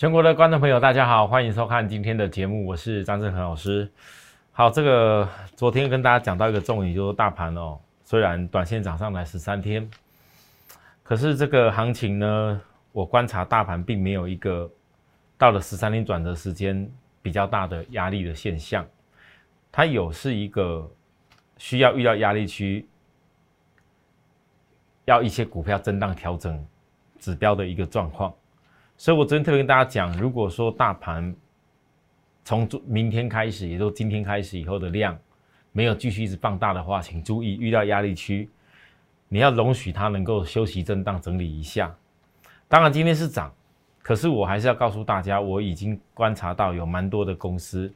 全国的观众朋友，大家好，欢迎收看今天的节目，我是张振恒老师。好，这个昨天跟大家讲到一个重点，就是大盘哦，虽然短线涨上来十三天，可是这个行情呢，我观察大盘并没有一个到了十三天转折时间比较大的压力的现象，它有是一个需要遇到压力区，要一些股票震荡调整指标的一个状况。所以，我昨天特别跟大家讲，如果说大盘从明天开始，也就今天开始以后的量没有继续一直放大的话，请注意遇到压力区，你要容许它能够休息震荡整理一下。当然，今天是涨，可是我还是要告诉大家，我已经观察到有蛮多的公司，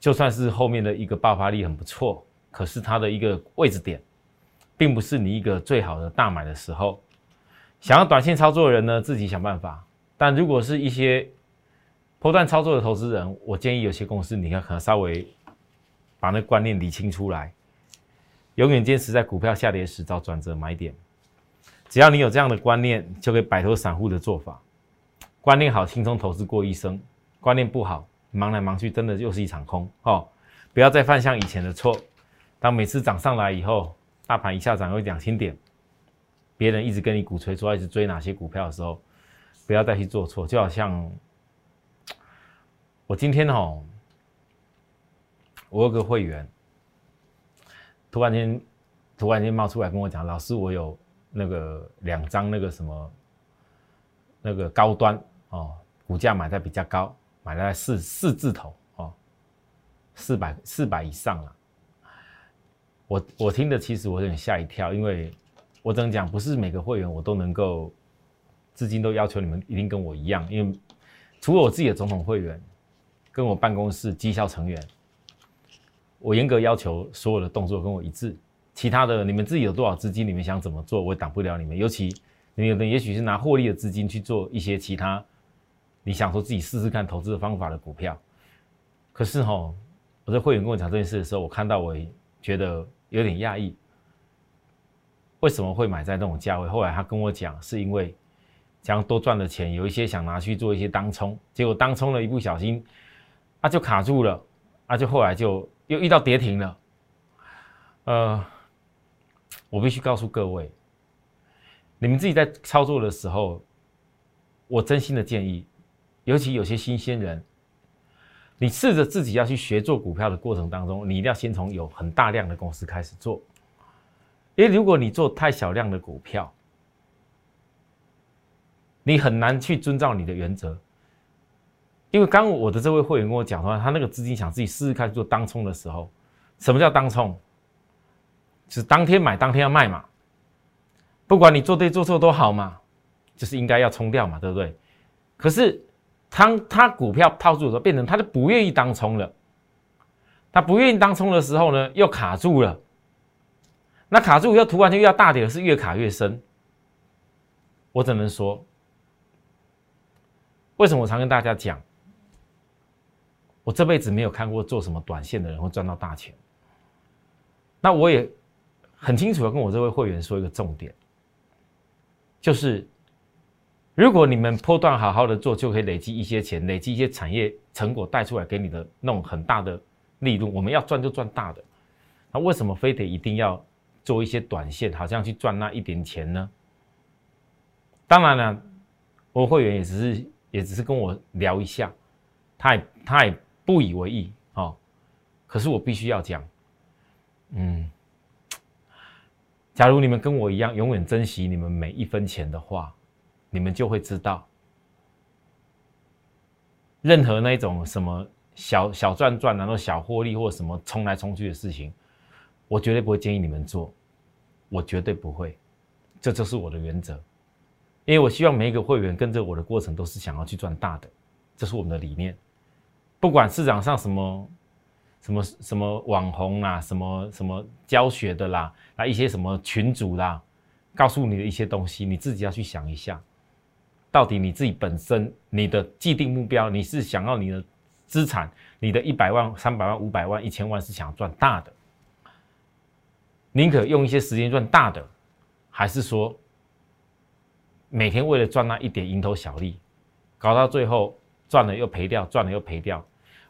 就算是后面的一个爆发力很不错，可是它的一个位置点，并不是你一个最好的大买的时候。想要短线操作的人呢，自己想办法。但如果是一些波段操作的投资人，我建议有些公司，你要可能稍微把那观念理清出来，永远坚持在股票下跌时找转折买点。只要你有这样的观念，就可以摆脱散户的做法。观念好，轻松投资过一生；观念不好，忙来忙去，真的又是一场空。哦，不要再犯像以前的错。当每次涨上来以后，大盘一下涨有两千点。别人一直跟你鼓吹说，一直追哪些股票的时候，不要再去做错。就好像我今天哦，我有个会员，突然间突然间冒出来跟我讲，老师，我有那个两张那个什么那个高端哦，股价买在比较高，买在四四字头哦，四百四百以上了。我我听的其实我有点吓一跳，因为。我只能讲，不是每个会员我都能够资金都要求你们一定跟我一样，因为除了我自己的总统会员，跟我办公室绩效成员，我严格要求所有的动作跟我一致。其他的你们自己有多少资金，你们想怎么做，我也挡不了你们。尤其你们也许是拿获利的资金去做一些其他你想说自己试试看投资的方法的股票，可是哈，我的会员跟我讲这件事的时候，我看到我觉得有点讶异。为什么会买在那种价位？后来他跟我讲，是因为想多赚的钱，有一些想拿去做一些当冲，结果当冲了一不小心，啊就卡住了，啊就后来就又遇到跌停了。呃，我必须告诉各位，你们自己在操作的时候，我真心的建议，尤其有些新鲜人，你试着自己要去学做股票的过程当中，你一定要先从有很大量的公司开始做。因为如果你做太小量的股票，你很难去遵照你的原则。因为刚我的这位会员跟我讲的话，他那个资金想自己试试看做当冲的时候，什么叫当冲？就是当天买当天要卖嘛？不管你做对做错都好嘛，就是应该要冲掉嘛，对不对？可是当他股票套住的时候，变成他就不愿意当冲了。他不愿意当冲的时候呢，又卡住了。那卡住要突然就要大跌，是越卡越深。我只能说，为什么我常跟大家讲，我这辈子没有看过做什么短线的人会赚到大钱。那我也很清楚的跟我这位会员说一个重点，就是如果你们波段好好的做，就可以累积一些钱，累积一些产业成果带出来给你的那种很大的利润。我们要赚就赚大的，那为什么非得一定要？做一些短线，好像去赚那一点钱呢。当然了，我会员也只是也只是跟我聊一下，他也他也不以为意哦。可是我必须要讲，嗯，假如你们跟我一样永远珍惜你们每一分钱的话，你们就会知道，任何那种什么小小赚赚，然后小获利或什么冲来冲去的事情。我绝对不会建议你们做，我绝对不会，这就是我的原则，因为我希望每一个会员跟着我的过程都是想要去赚大的，这是我们的理念。不管市场上什么什么什么网红啦，什么什么教学的啦，啊一些什么群主啦，告诉你的一些东西，你自己要去想一下，到底你自己本身你的既定目标，你是想要你的资产，你的一百万、三百万、五百万、一千万是想要赚大的。宁可用一些时间赚大的，还是说每天为了赚那一点蝇头小利？搞到最后赚了又赔掉，赚了又赔掉。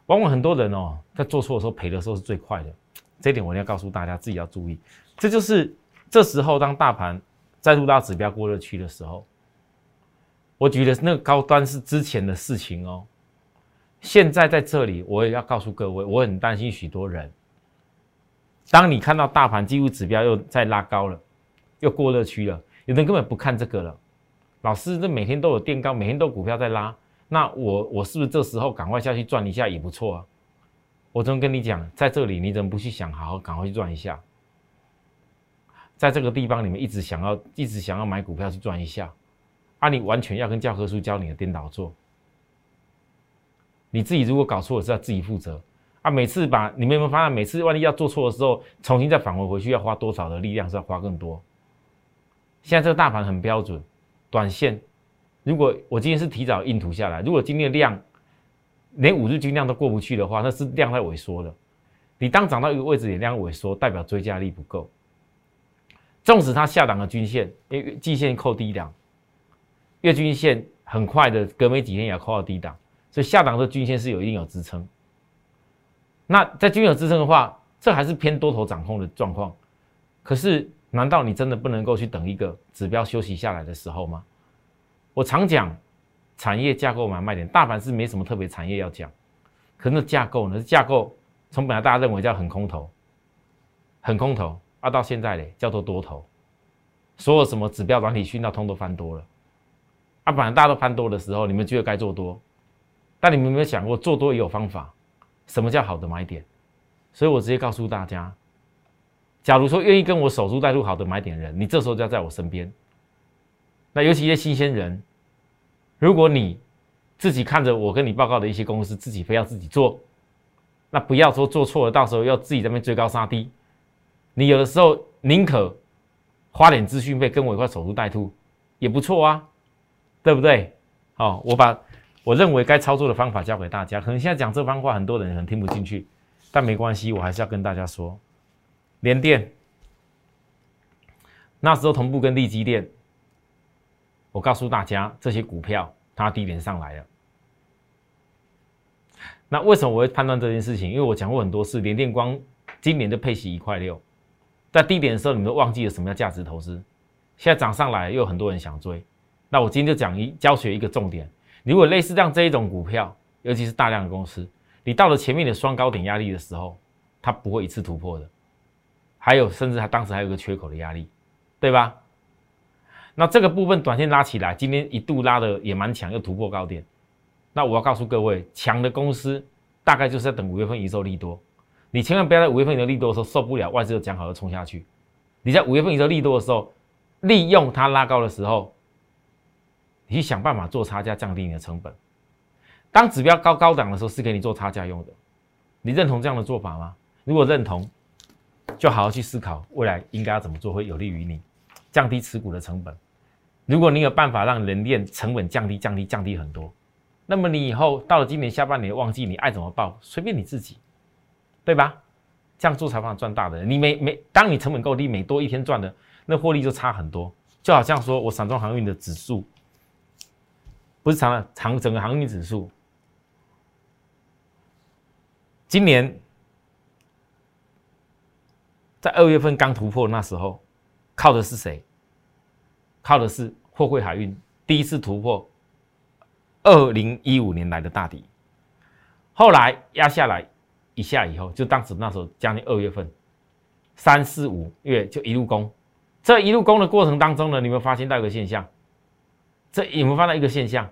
往往很多人哦，在做错的时候赔的时候是最快的，这点我一定要告诉大家，自己要注意。这就是这时候当大盘再度到指标过热区的时候，我觉得那个高端是之前的事情哦。现在在这里，我也要告诉各位，我很担心许多人。当你看到大盘几乎指标又在拉高了，又过热区了，有人根本不看这个了。老师，这每天都有垫高，每天都股票在拉。那我我是不是这时候赶快下去赚一下也不错啊？我怎么跟你讲，在这里你怎么不去想好好赶快去赚一下？在这个地方你们一直想要一直想要买股票去赚一下，啊，你完全要跟教科书教你的颠倒做。你自己如果搞错了是要自己负责啊！每次把你们有没有发现，每次万一要做错的时候，重新再返回回去要花多少的力量是要花更多？现在这个大盘很标准，短线。如果我今天是提早印图下来，如果今天的量连五日均量都过不去的话，那是量在萎缩的。你当涨到一个位置，也量萎缩，代表追加力不够。纵使它下档的均线，因为季线扣低档，月均线很快的隔没几天也要扣到低档，所以下档的均线是有一定有支撑。那在均有支撑的话，这还是偏多头掌控的状况。可是，难道你真的不能够去等一个指标休息下来的时候吗？我常讲产业架构买卖点，大盘是没什么特别产业要讲，可那架构呢？架构从本来大家认为叫很空头，很空头啊，到现在嘞叫做多头，所有什么指标软体讯到通都翻多了，啊，本来大家都翻多的时候，你们觉得该做多，但你们有没有想过做多也有方法？什么叫好的买点？所以我直接告诉大家，假如说愿意跟我守株待兔好的买点人，你这时候就要在我身边。那尤其一些新鲜人，如果你自己看着我跟你报告的一些公司，自己非要自己做，那不要说做错了，到时候要自己在那边追高杀低。你有的时候宁可花点资讯费跟我一块守株待兔，也不错啊，对不对？好，我把我认为该操作的方法教给大家。可能现在讲这番话，很多人可能听不进去，但没关系，我还是要跟大家说，联电那时候同步跟利基电。我告诉大家，这些股票它低点上来了。那为什么我会判断这件事情？因为我讲过很多次，联电光今年的配息一块六，在低点的时候，你们都忘记了什么叫价值投资。现在涨上来，又有很多人想追。那我今天就讲一教学一个重点：如果类似这样这一种股票，尤其是大量的公司，你到了前面的双高点压力的时候，它不会一次突破的。还有，甚至它当时还有个缺口的压力，对吧？那这个部分短线拉起来，今天一度拉的也蛮强，又突破高点。那我要告诉各位，强的公司大概就是在等五月份营收利多。你千万不要在五月份营收利多的时候受不了，外资又讲好要冲下去。你在五月份营收利多的时候，利用它拉高的时候，你去想办法做差价，降低你的成本。当指标高高档的时候，是给你做差价用的。你认同这样的做法吗？如果认同，就好好去思考未来应该要怎么做，会有利于你降低持股的成本。如果你有办法让人链成本降低、降低、降低很多，那么你以后到了今年下半年旺季，你爱怎么报随便你自己，对吧？这样做才能赚大的。你每每当你成本够低，每多一天赚的那获利就差很多。就好像说我散装航运的指数，不是长了长整个航运指数，今年在二月份刚突破那时候，靠的是谁？靠的是货柜海运第一次突破二零一五年来的大底，后来压下来一下以后，就当时那时候将近二月份，三四五月就一路攻，这一路攻的过程当中呢，你有没有发现到一个现象？这有没有发现一个现象？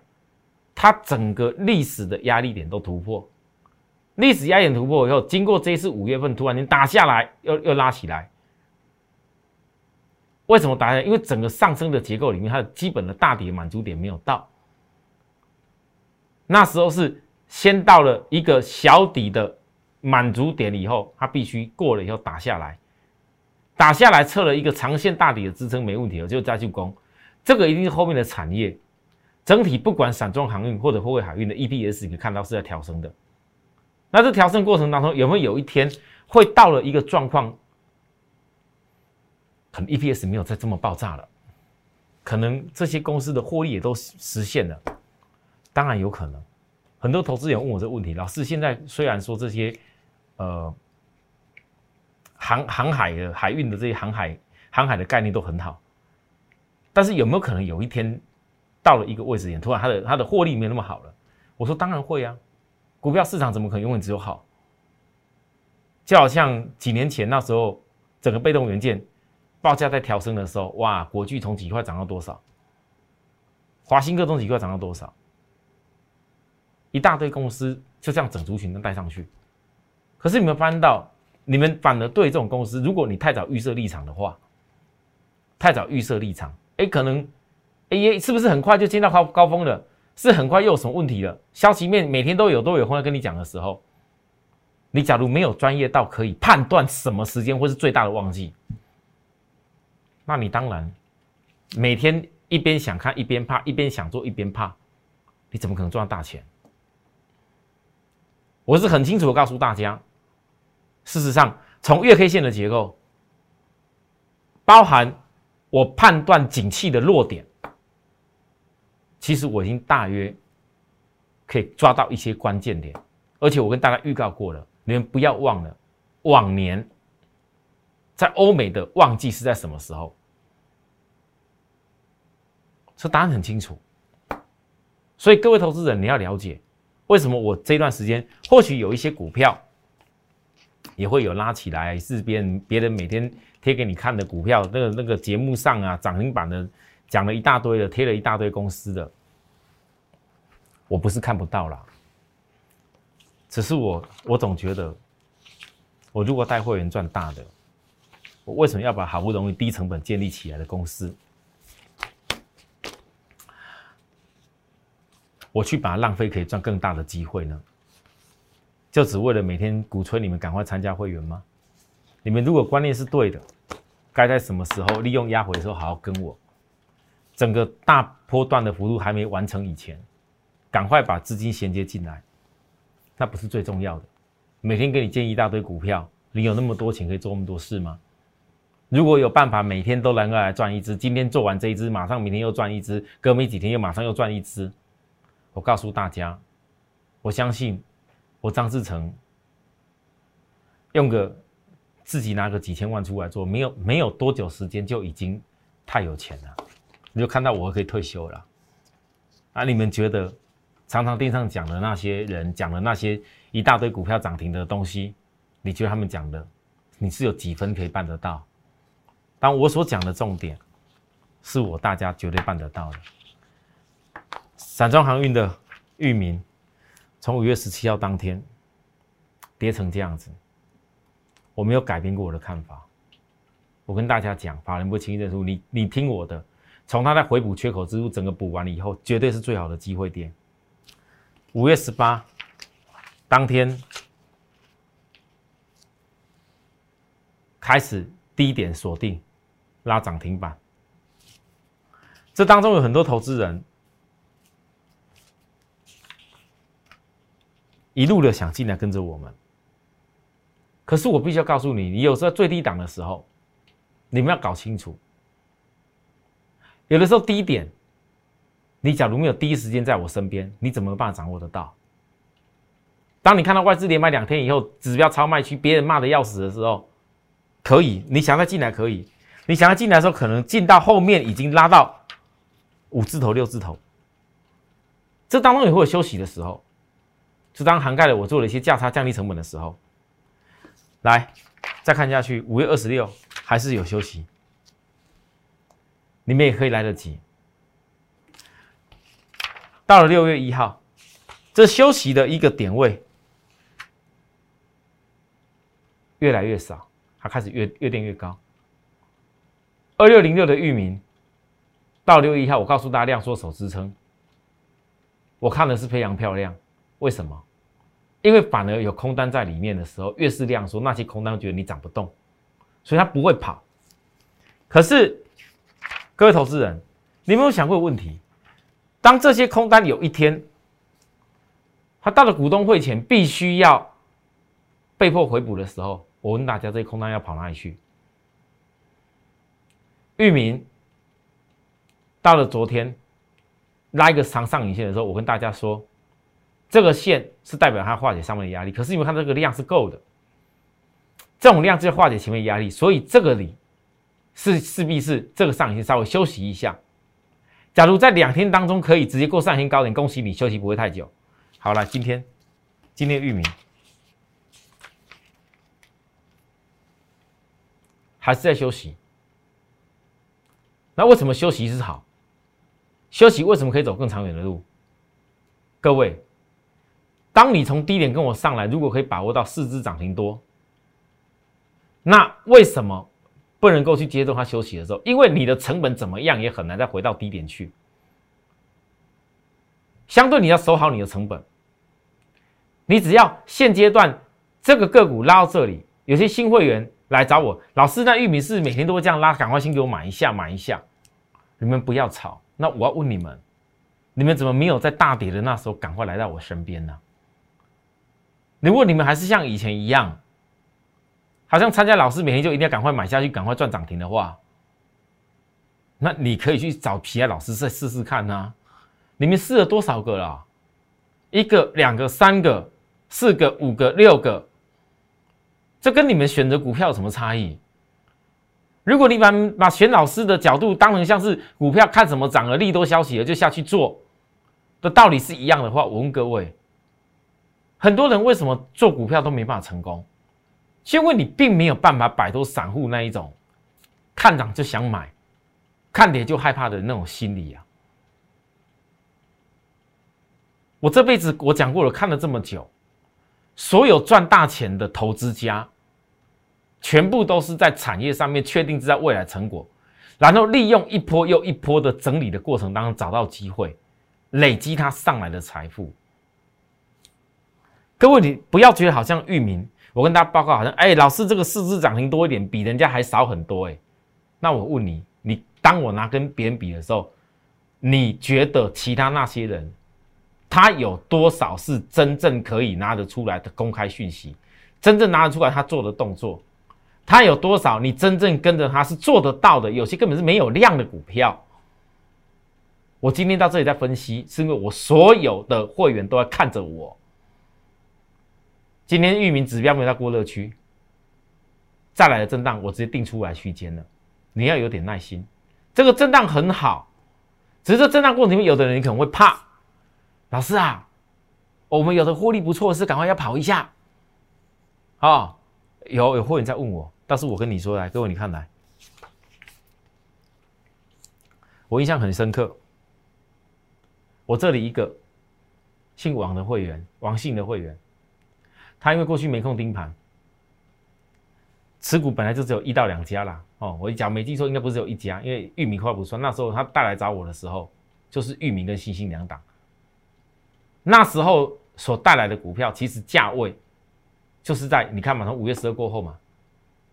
它整个历史的压力点都突破，历史压力点突破以后，经过这一次五月份突然间打下来，又又拉起来。为什么打下来？因为整个上升的结构里面，它的基本的大底满足点没有到。那时候是先到了一个小底的满足点以后，它必须过了以后打下来，打下来测了一个长线大底的支撑没问题了，就再去攻。这个一定是后面的产业整体，不管散装航运或者货柜海运的 EPS，你看到是在调升的。那这调升过程当中，有没有有一天会到了一个状况？可能 EPS 没有再这么爆炸了，可能这些公司的获利也都实现了，当然有可能。很多投资人问我这个问题，老师，现在虽然说这些呃航航海的海运的这些航海航海的概念都很好，但是有没有可能有一天到了一个位置点，突然它的它的获利没那么好了？我说当然会啊，股票市场怎么可能永远只有好？就好像几年前那时候，整个被动元件报价在调升的时候，哇，国巨从几块涨到多少？华兴科从几块涨到多少？一大堆公司就这样整族群都带上去。可是你们发现到，你们反而对这种公司，如果你太早预设立场的话，太早预设立场，哎，可能，哎，是不是很快就见到高高峰了？是很快又有什么问题了？消息面每天都有都有空跟你讲的时候。你假如没有专业到可以判断什么时间会是最大的旺季，那你当然每天一边想看一边怕，一边想做一边怕，你怎么可能赚大钱？我是很清楚的告诉大家，事实上从月 K 线的结构，包含我判断景气的弱点，其实我已经大约可以抓到一些关键点，而且我跟大家预告过了。你们不要忘了，往年在欧美的旺季是在什么时候？这答案很清楚。所以各位投资人，你要了解为什么我这段时间或许有一些股票也会有拉起来，是别人别人每天贴给你看的股票，那个那个节目上啊涨停板的讲了一大堆的，贴了一大堆公司的，我不是看不到啦。只是我，我总觉得，我如果带会员赚大的，我为什么要把好不容易低成本建立起来的公司，我去把它浪费可以赚更大的机会呢？就只为了每天鼓吹你们赶快参加会员吗？你们如果观念是对的，该在什么时候利用压回的时候好好跟我，整个大波段的幅度还没完成以前，赶快把资金衔接进来。那不是最重要的。每天给你建一大堆股票，你有那么多钱可以做那么多事吗？如果有办法每天都能够来赚一只，今天做完这一只，马上明天又赚一只，隔没几天又马上又赚一只，我告诉大家，我相信我张志成用个自己拿个几千万出来做，没有没有多久时间就已经太有钱了。你就看到我可以退休了。啊，你们觉得？常常电视上讲的那些人讲的那些一大堆股票涨停的东西，你觉得他们讲的，你是有几分可以办得到？但我所讲的重点，是我大家绝对办得到的。散装航运的域名，从五月十七号当天跌成这样子，我没有改变过我的看法。我跟大家讲，法人不轻易认输，你你听我的，从它在回补缺口之路整个补完了以后，绝对是最好的机会点。五月十八当天开始低点锁定拉涨停板，这当中有很多投资人一路的想进来跟着我们，可是我必须要告诉你，你有时候最低档的时候，你们要搞清楚，有的时候低点。你假如没有第一时间在我身边，你怎么办法掌握得到？当你看到外资连买两天以后，指标超卖区，别人骂的要死的时候，可以，你想再进来可以，你想要进来的时候，可能进到后面已经拉到五字头、六字头，这当中也会有休息的时候，就当涵盖了我做了一些价差降低成本的时候，来再看下去，五月二十六还是有休息，你们也可以来得及。到了六月一号，这休息的一个点位越来越少，它开始越越垫越高。二六零六的域名到六月一号，我告诉大家量缩手支撑，我看的是非常漂亮。为什么？因为反而有空单在里面的时候，越是量缩，那些空单觉得你涨不动，所以它不会跑。可是各位投资人，你有没有想过问题？当这些空单有一天，他到了股东会前必须要被迫回补的时候，我问大家，这些空单要跑哪里去？域名到了昨天拉一个长上影线的时候，我跟大家说，这个线是代表它化解上面的压力。可是因为它这个量是够的，这种量就化解前面压力，所以这个里是势必是这个上行稍微休息一下。假如在两天当中可以直接过上行高点，恭喜你休息不会太久。好了，今天今天玉米还是在休息。那为什么休息是好？休息为什么可以走更长远的路？各位，当你从低点跟我上来，如果可以把握到四只涨停多，那为什么不能够去接受它休息的时候？因为你的成本怎么样也很难再回到低点去。相对你要守好你的成本，你只要现阶段这个个股拉到这里，有些新会员来找我，老师，那玉米是每天都会这样拉，赶快先给我买一下，买一下。你们不要吵，那我要问你们，你们怎么没有在大跌的那时候赶快来到我身边呢？如果你们还是像以前一样，好像参加老师每天就一定要赶快买下去，赶快赚涨停的话，那你可以去找皮埃老师再试试看呢。你们试了多少个了？一个、两个、三个、四个、五个、六个，这跟你们选择股票有什么差异？如果你把把选老师的角度当成像是股票看什么涨了利多消息了就下去做的道理是一样的话，我问各位，很多人为什么做股票都没办法成功？因为你并没有办法摆脱散户那一种看涨就想买，看跌就害怕的那种心理啊！我这辈子我讲过了，看了这么久，所有赚大钱的投资家。全部都是在产业上面确定知道未来成果，然后利用一波又一波的整理的过程当中找到机会，累积他上来的财富。各位，你不要觉得好像域名，我跟大家报告好像，哎，老师这个市值涨停多一点，比人家还少很多，哎，那我问你，你当我拿跟别人比的时候，你觉得其他那些人，他有多少是真正可以拿得出来的公开讯息，真正拿得出来他做的动作？他有多少？你真正跟着他是做得到的，有些根本是没有量的股票。我今天到这里在分析，是因为我所有的会员都在看着我。今天域名指标没有到过热区，再来的震荡我直接定出来区间了。你要有点耐心，这个震荡很好，只是这震荡过程里面，有的人可能会怕。老师啊，我们有的获利不错，是赶快要跑一下，啊。有有会员在问我，但是我跟你说来，各位你看来，我印象很深刻。我这里一个姓王的会员，王姓的会员，他因为过去没空盯盘，持股本来就只有一到两家啦。哦，我讲没记错，应该不是只有一家，因为玉米快不算。那时候他带来找我的时候，就是玉米跟星星两档。那时候所带来的股票，其实价位。就是在你看嘛，从五月十二过后嘛，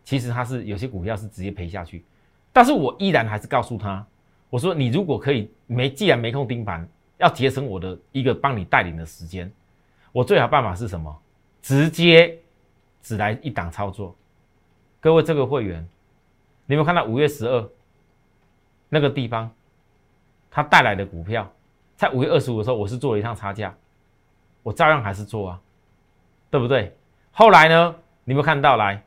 其实它是有些股票是直接赔下去，但是我依然还是告诉他，我说你如果可以没，既然没空盯盘，要节省我的一个帮你带领的时间，我最好办法是什么？直接只来一档操作。各位这个会员，你有没有看到五月十二那个地方，它带来的股票，在五月二十五的时候，我是做了一趟差价，我照样还是做啊，对不对？后来呢？你有没有看到来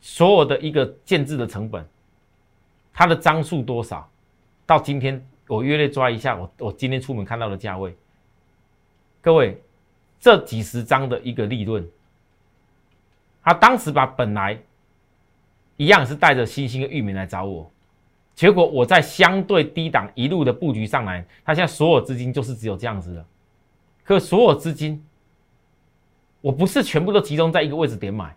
所有的一个建制的成本，它的张数多少？到今天我约略抓一下，我我今天出门看到的价位，各位这几十张的一个利润，他当时把本来一样是带着新兴的域名来找我，结果我在相对低档一路的布局上来，他现在所有资金就是只有这样子的，可所有资金。我不是全部都集中在一个位置点买，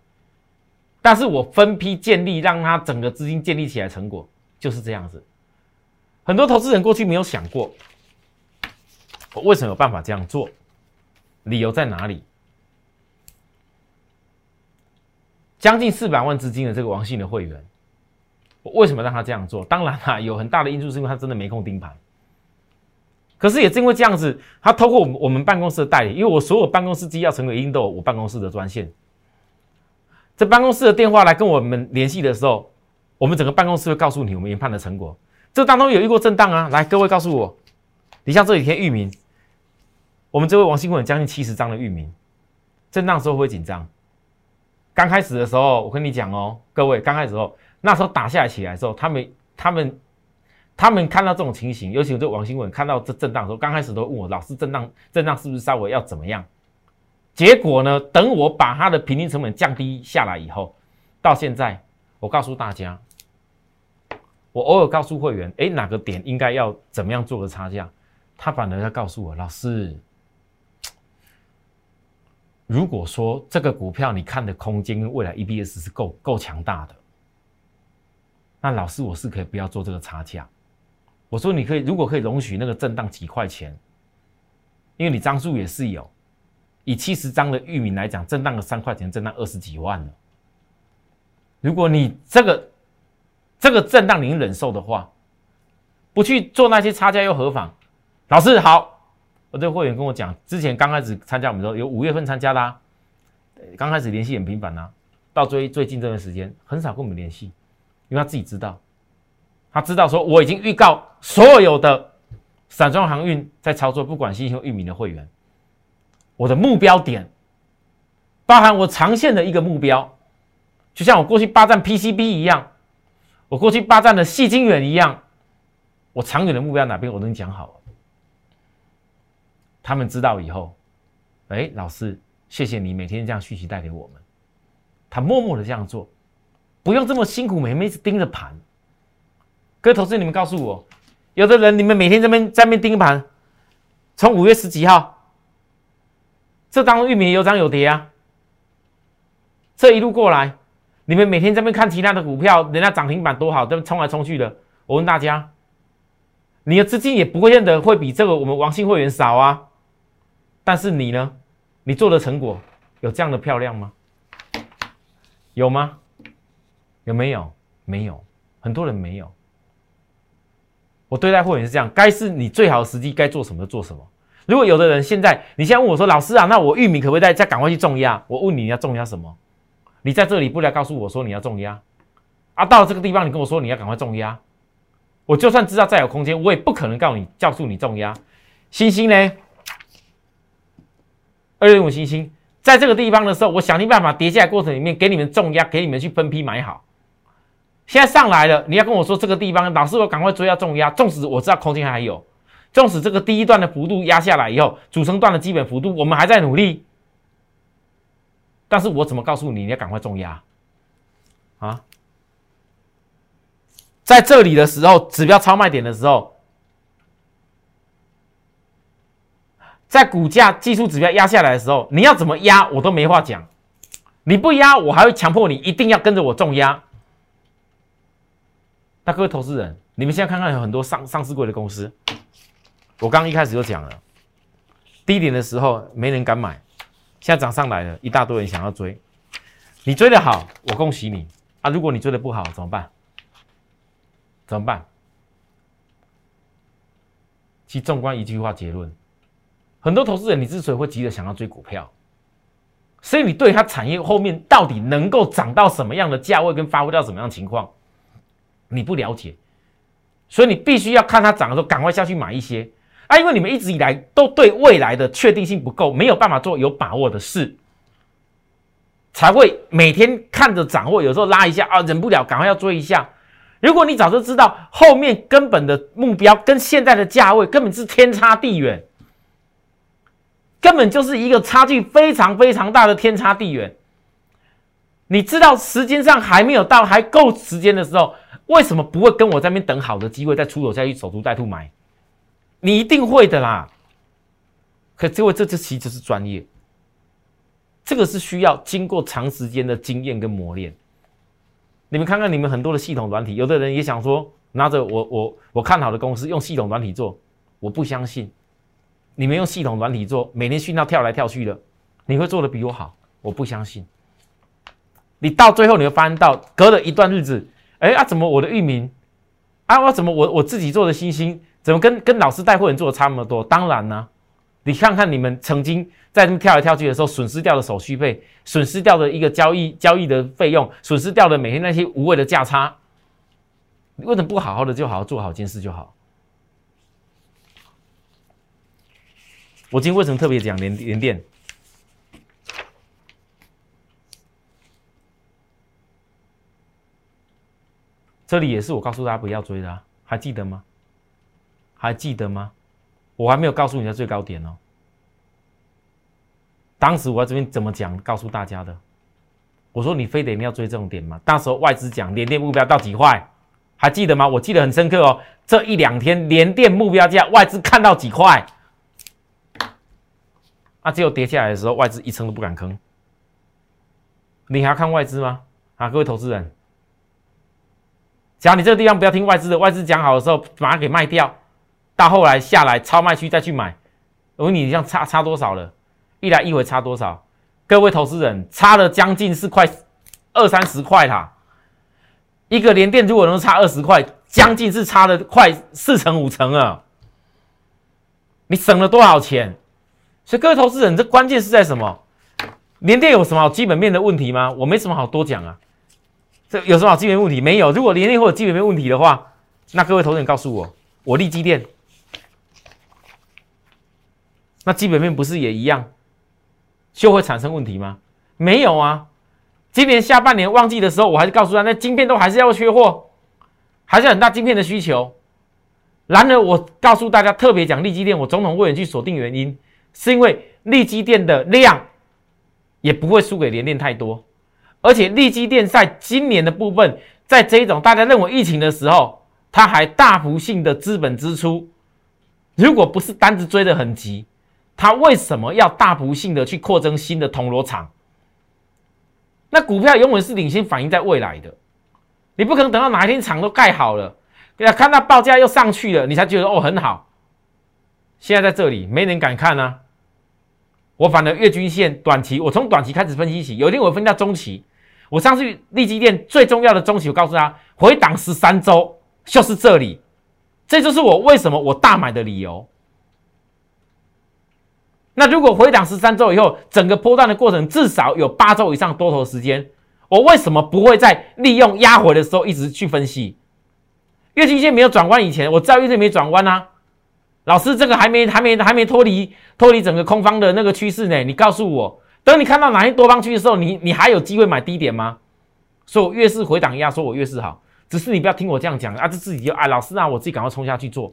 但是我分批建立，让它整个资金建立起来，成果就是这样子。很多投资人过去没有想过，我为什么有办法这样做？理由在哪里？将近四百万资金的这个王姓的会员，我为什么让他这样做？当然啦，有很大的因素是因为他真的没空盯盘。可是也正因为这样子，他透过我们我们办公室的代理，因为我所有办公室机要成为一定都有我办公室的专线。这办公室的电话来跟我们联系的时候，我们整个办公室会告诉你我们研判的成果。这当中有一过震荡啊，来各位告诉我，你像这几天域名，我们这位王新文将近七十张的域名，震荡时候会紧张。刚开始的时候，我跟你讲哦，各位，刚开始时候那时候打下来起来的时候，他们他们他们看到这种情形，尤其这王新文看到这震荡的时候，刚开始都问我，老师震荡震荡是不是稍微要怎么样？结果呢，等我把它的平均成本降低下来以后，到现在，我告诉大家，我偶尔告诉会员，哎，哪个点应该要怎么样做个差价，他反而要告诉我，老师。如果说这个股票你看的空间跟未来 EBS 是够够强大的，那老师我是可以不要做这个差价。我说你可以，如果可以容许那个震荡几块钱，因为你张数也是有，以七十张的玉米来讲，震荡个三块钱，震荡二十几万了。如果你这个这个震荡你能忍受的话，不去做那些差价又何妨？老师好。我这会员跟我讲，之前刚开始参加我们时候，有五月份参加啦，刚开始联系很频繁呐，到最最近这段时间很少跟我们联系，因为他自己知道，他知道说我已经预告所有的散装航运在操作，不管新兴域名的会员，我的目标点，包含我长线的一个目标，就像我过去霸占 PCB 一样，我过去霸占的细晶圆一样，我长远的目标哪边我都讲好了。他们知道以后，哎，老师，谢谢你每天这样讯息带给我们。他默默的这样做，不用这么辛苦，每天一直盯着盘。各位投资，你们告诉我，有的人你们每天这边在边盯盘，从五月十几号，这当中玉米有涨有跌啊。这一路过来，你们每天这边看其他的股票，人家涨停板多好，这边冲来冲去的。我问大家，你的资金也不会认得会比这个我们王姓会员少啊。但是你呢？你做的成果有这样的漂亮吗？有吗？有没有？没有，很多人没有。我对待会员是这样，该是你最好的时机，该做什么做什么。如果有的人现在，你现在问我说：“老师啊，那我玉米可不可以再再赶快去重压？”我问你，要重压什么？你在这里不来告诉我说你要重压啊？到了这个地方，你跟我说你要赶快重压，我就算知道再有空间，我也不可能告诉你，告诉你重压。星星呢？二六五星星，在这个地方的时候，我想尽办法跌下来过程里面给你们重压，给你们去分批买好。现在上来了，你要跟我说这个地方，老师我赶快追要重压。纵使我知道空间还有，纵使这个第一段的幅度压下来以后，组成段的基本幅度我们还在努力，但是我怎么告诉你你要赶快重压啊？在这里的时候，指标超卖点的时候。在股价技术指标压下来的时候，你要怎么压我都没话讲。你不压，我还会强迫你一定要跟着我重压。那各位投资人，你们现在看看有很多上上市贵的公司，我刚刚一开始就讲了，低点的时候没人敢买，现在涨上来了，一大堆人想要追。你追的好，我恭喜你啊！如果你追的不好，怎么办？怎么办？其纵观一句话结论。很多投资人，你之所以会急着想要追股票，所以你对它产业后面到底能够涨到什么样的价位，跟发挥到什么样的情况，你不了解，所以你必须要看它涨的时候，赶快下去买一些啊！因为你们一直以来都对未来的确定性不够，没有办法做有把握的事，才会每天看着掌握，有时候拉一下啊，忍不了，赶快要追一下。如果你早就知道后面根本的目标跟现在的价位根本是天差地远。根本就是一个差距非常非常大的天差地远。你知道时间上还没有到，还够时间的时候，为什么不会跟我在那边等好的机会再出手下去守株待兔买？你一定会的啦。可这位这这其实是专业，这个是需要经过长时间的经验跟磨练。你们看看你们很多的系统软体，有的人也想说拿着我我我看好的公司用系统软体做，我不相信。你们用系统软体做，每天讯号跳来跳去的，你会做的比我好？我不相信。你到最后你会发现到，隔了一段日子，哎啊，怎么我的域名啊，我怎么我我自己做的星星，怎么跟跟老师带货人做的差那么多？当然呢，你看看你们曾经在那么跳来跳去的时候，损失掉的手续费，损失掉的一个交易交易的费用，损失掉的每天那些无谓的价差，你为什么不好好的就好好做好一件事就好？我今天为什么特别讲连连电？这里也是我告诉大家不要追的，还记得吗？还记得吗？我还没有告诉你的最高点哦。当时我在这边怎么讲？告诉大家的，我说你非得你要追这种点吗？那时候外资讲连电目标到几块，还记得吗？我记得很深刻哦。这一两天连电目标价外资看到几块，啊，只有跌下来的时候，外资一声都不敢吭。你还要看外资吗？啊，各位投资人。假如你这个地方不要听外资的，外资讲好的时候把它给卖掉，到后来下来超卖区再去买，我问你，这样差差多少了？一来一回差多少？各位投资人，差了将近是快二三十块啦。一个连电如果能差二十块，将近是差了快四成五成啊！你省了多少钱？所以各位投资人，这关键是在什么？连电有什么基本面的问题吗？我没什么好多讲啊。这有什么基本面问题？没有。如果连电或者基本面问题的话，那各位投资人告诉我，我立基电，那基本面不是也一样，就会产生问题吗？没有啊。今年下半年旺季的时候，我还是告诉他，那晶片都还是要缺货，还是很大晶片的需求。然而，我告诉大家，特别讲立基电，我总统会员去锁定原因，是因为利基电的量也不会输给联电太多。而且利基电在今年的部分，在这一种大家认为疫情的时候，它还大幅性的资本支出。如果不是单子追得很急，它为什么要大幅性的去扩增新的铜锣厂？那股票永远是领先反映在未来的，你不可能等到哪一天厂都盖好了，看到报价又上去了，你才觉得哦很好。现在在这里没人敢看啊！我反而月均线短期，我从短期开始分析起，有一天我分到中期。我上次利基店最重要的中期，我告诉他回档十三周就是这里，这就是我为什么我大买的理由。那如果回档十三周以后，整个波段的过程至少有八周以上多头时间，我为什么不会在利用压回的时候一直去分析？月均线没有转弯以前，我知道月线没转弯啊。老师，这个还没还没还没脱离脱离整个空方的那个趋势呢，你告诉我。等你看到哪些多方区的时候，你你还有机会买低点吗？说我越是回档压，说我越是好，只是你不要听我这样讲啊，这自己就哎，老师啊，我自己赶快冲下去做，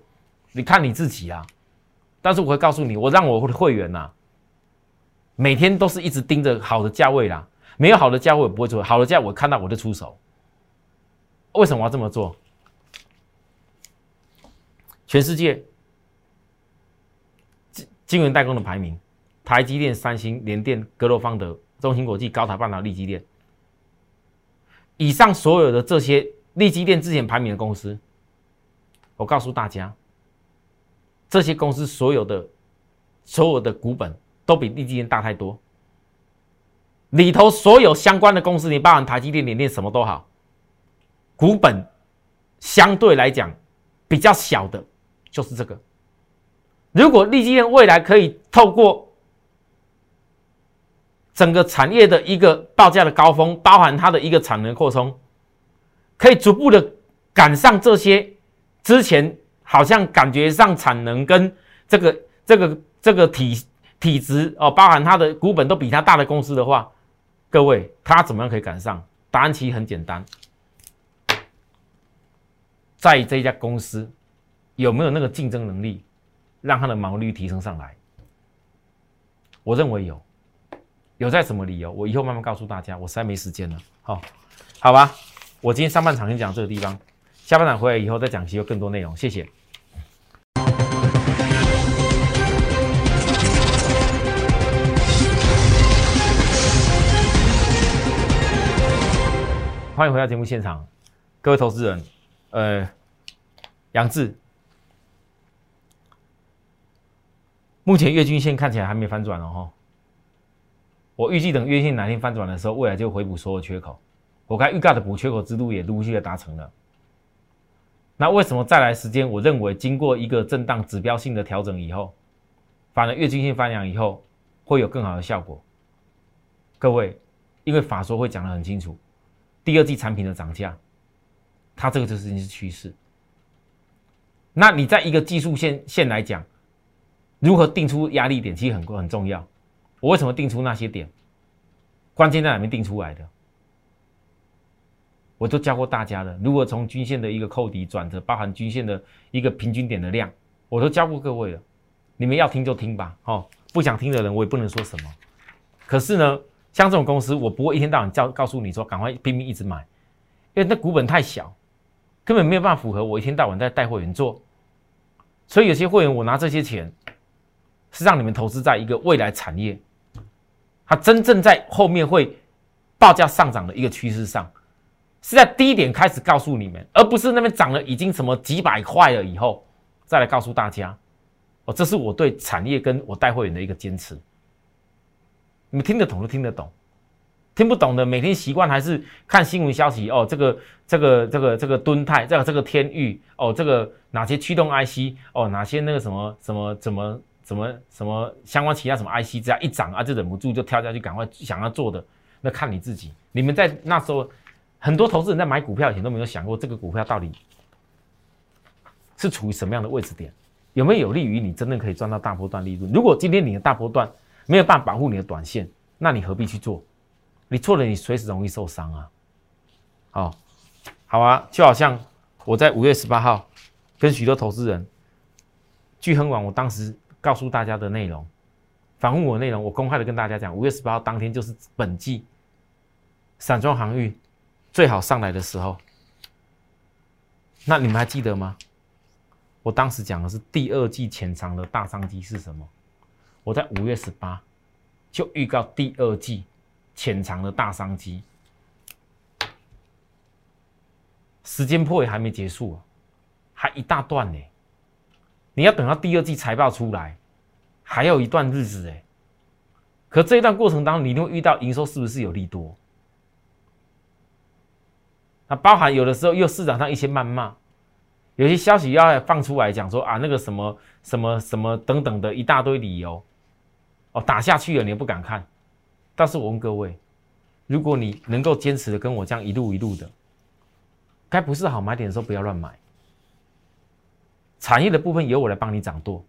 你看你自己啊。但是我会告诉你，我让我的会员呐，每天都是一直盯着好的价位啦，没有好的价位我不会做，好的价我看到我就出手。为什么要这么做？全世界晶晶圆代工的排名。台积电、三星、联电、格罗方德、中芯国际、高台半导体、力积电，以上所有的这些力积电之前排名的公司，我告诉大家，这些公司所有的所有的股本都比力积电大太多。里头所有相关的公司，你包含台积电、联电什么都好，股本相对来讲比较小的，就是这个。如果力积电未来可以透过整个产业的一个报价的高峰，包含它的一个产能扩充，可以逐步的赶上这些之前好像感觉上产能跟这个这个这个体体质哦，包含它的股本都比它大的公司的话，各位，它怎么样可以赶上？答案其实很简单，在这家公司有没有那个竞争能力，让它的毛利率提升上来？我认为有。有在什么理由？我以后慢慢告诉大家。我实在没时间了。好，好吧。我今天上半场先讲这个地方，下半场回来以后再讲其有更多内容。谢谢。欢迎回到节目现场，各位投资人。呃，杨志，目前月均线看起来还没反转哦，哈。我预计等月线哪天翻转的时候，未来就回补所有缺口。我该预告的补缺口之路也陆续的达成了。那为什么再来时间？我认为经过一个震荡指标性的调整以后，反而月均线翻阳以后会有更好的效果。各位，因为法说会讲得很清楚，第二季产品的涨价，它这个就是是趋势。那你在一个技术线线来讲，如何定出压力点，其实很很重要。我为什么定出那些点？关键在哪边定出来的？我都教过大家了。如果从均线的一个扣底转折，包含均线的一个平均点的量，我都教过各位了。你们要听就听吧，哦，不想听的人我也不能说什么。可是呢，像这种公司，我不会一天到晚叫告诉你说赶快拼命一直买，因为那股本太小，根本没有办法符合我一天到晚在带会员做。所以有些会员，我拿这些钱是让你们投资在一个未来产业，它真正在后面会报价上涨的一个趋势上。是在低点开始告诉你们，而不是那边涨了已经什么几百块了以后再来告诉大家。哦，这是我对产业跟我带会员的一个坚持。你们听得懂就听得懂，听不懂的每天习惯还是看新闻消息。哦，这个这个这个这个敦泰，这个这个天域，哦，这个哪些驱动 IC，哦，哪些那个什么什么怎么什么什么相关其他什么 IC，只要一涨啊就忍不住就跳下去赶快想要做的，那看你自己。你们在那时候。很多投资人在买股票以前都没有想过，这个股票到底是处于什么样的位置点，有没有有利于你真正可以赚到大波段利润？如果今天你的大波段没有办法保护你的短线，那你何必去做？你做了，你随时容易受伤啊！好，好啊，就好像我在五月十八号跟许多投资人聚亨网，我当时告诉大家的内容，访问我内容，我公开的跟大家讲，五月十八号当天就是本季散装航运。最好上来的时候，那你们还记得吗？我当时讲的是第二季潜藏的大商机是什么？我在五月十八就预告第二季潜藏的大商机，时间破也还没结束，还一大段呢。你要等到第二季财报出来，还有一段日子哎。可这一段过程当中，你一定会遇到营收是不是有利多？那包含有的时候又市场上一些谩骂，有些消息要放出来讲说啊那个什么什么什么等等的一大堆理由，哦打下去了你也不敢看，但是我问各位，如果你能够坚持的跟我这样一路一路的，该不是好买点的时候不要乱买，产业的部分由我来帮你掌舵，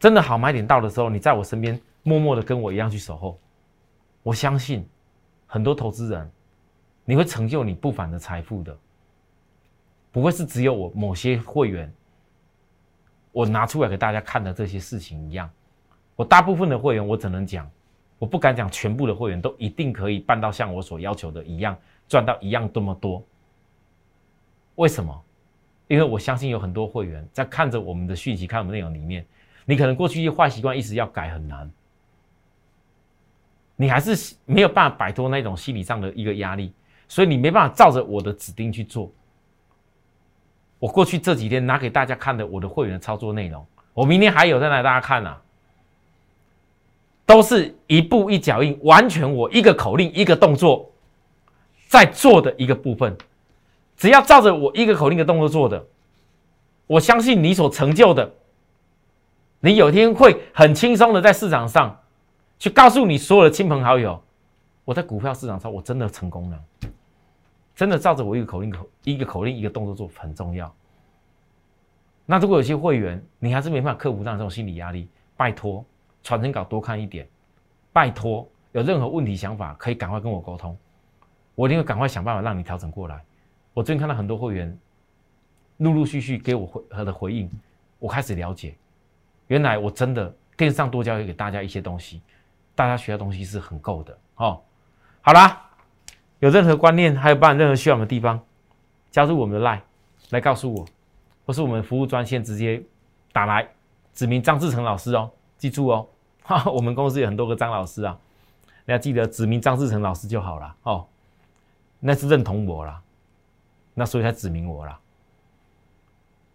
真的好买点到的时候，你在我身边默默的跟我一样去守候，我相信很多投资人。你会成就你不凡的财富的，不会是只有我某些会员，我拿出来给大家看的这些事情一样。我大部分的会员，我只能讲，我不敢讲全部的会员都一定可以办到像我所要求的一样，赚到一样这么多。为什么？因为我相信有很多会员在看着我们的讯息、看我们内容里面，你可能过去一些坏习惯一直要改很难，你还是没有办法摆脱那种心理上的一个压力。所以你没办法照着我的指定去做。我过去这几天拿给大家看的我的会员的操作内容，我明天还有再来大家看啊，都是一步一脚印，完全我一个口令一个动作在做的一个部分。只要照着我一个口令的动作做的，我相信你所成就的，你有一天会很轻松的在市场上去告诉你所有的亲朋好友，我在股票市场上我真的成功了。真的照着我一个口令口一个口令一个动作做很重要。那如果有些会员你还是没办法克服上这种心理压力，拜托传真稿多看一点，拜托有任何问题想法可以赶快跟我沟通，我一定会赶快想办法让你调整过来。我最近看到很多会员陆陆续续给我回和的回应，我开始了解，原来我真的电视上多教给大家一些东西，大家学的东西是很够的哦。好啦。有任何观念，还有办任何需要的地方，加入我们的 Line 来告诉我，或是我们服务专线直接打来，指明张志成老师哦，记住哦，哈，我们公司有很多个张老师啊，你要记得指明张志成老师就好了哦，那是认同我了，那所以才指明我了。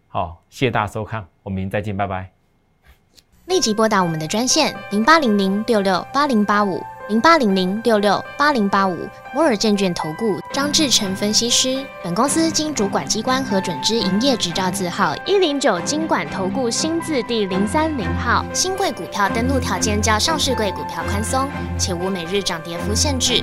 好，谢谢大家收看，我们明天再见，拜拜。立即拨打我们的专线零八零零六六八零八五。零八零零六六八零八五摩尔证券投顾张志成分析师，本公司经主管机关核准之营业执照字号一零九金管投顾新字第零三零号。新贵股票登录条件较上市贵股票宽松，且无每日涨跌幅限制。